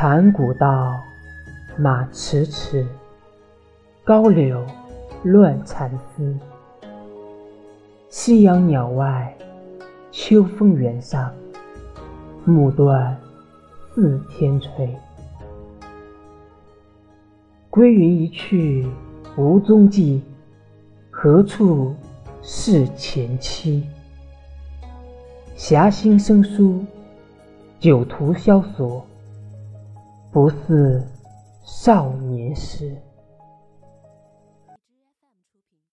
残古道，马迟迟，高柳乱蝉丝。夕阳鸟外，秋风原上，暮断似天垂。归云一去无踪迹，何处是前妻？侠心生疏，酒徒萧索，不似少年时。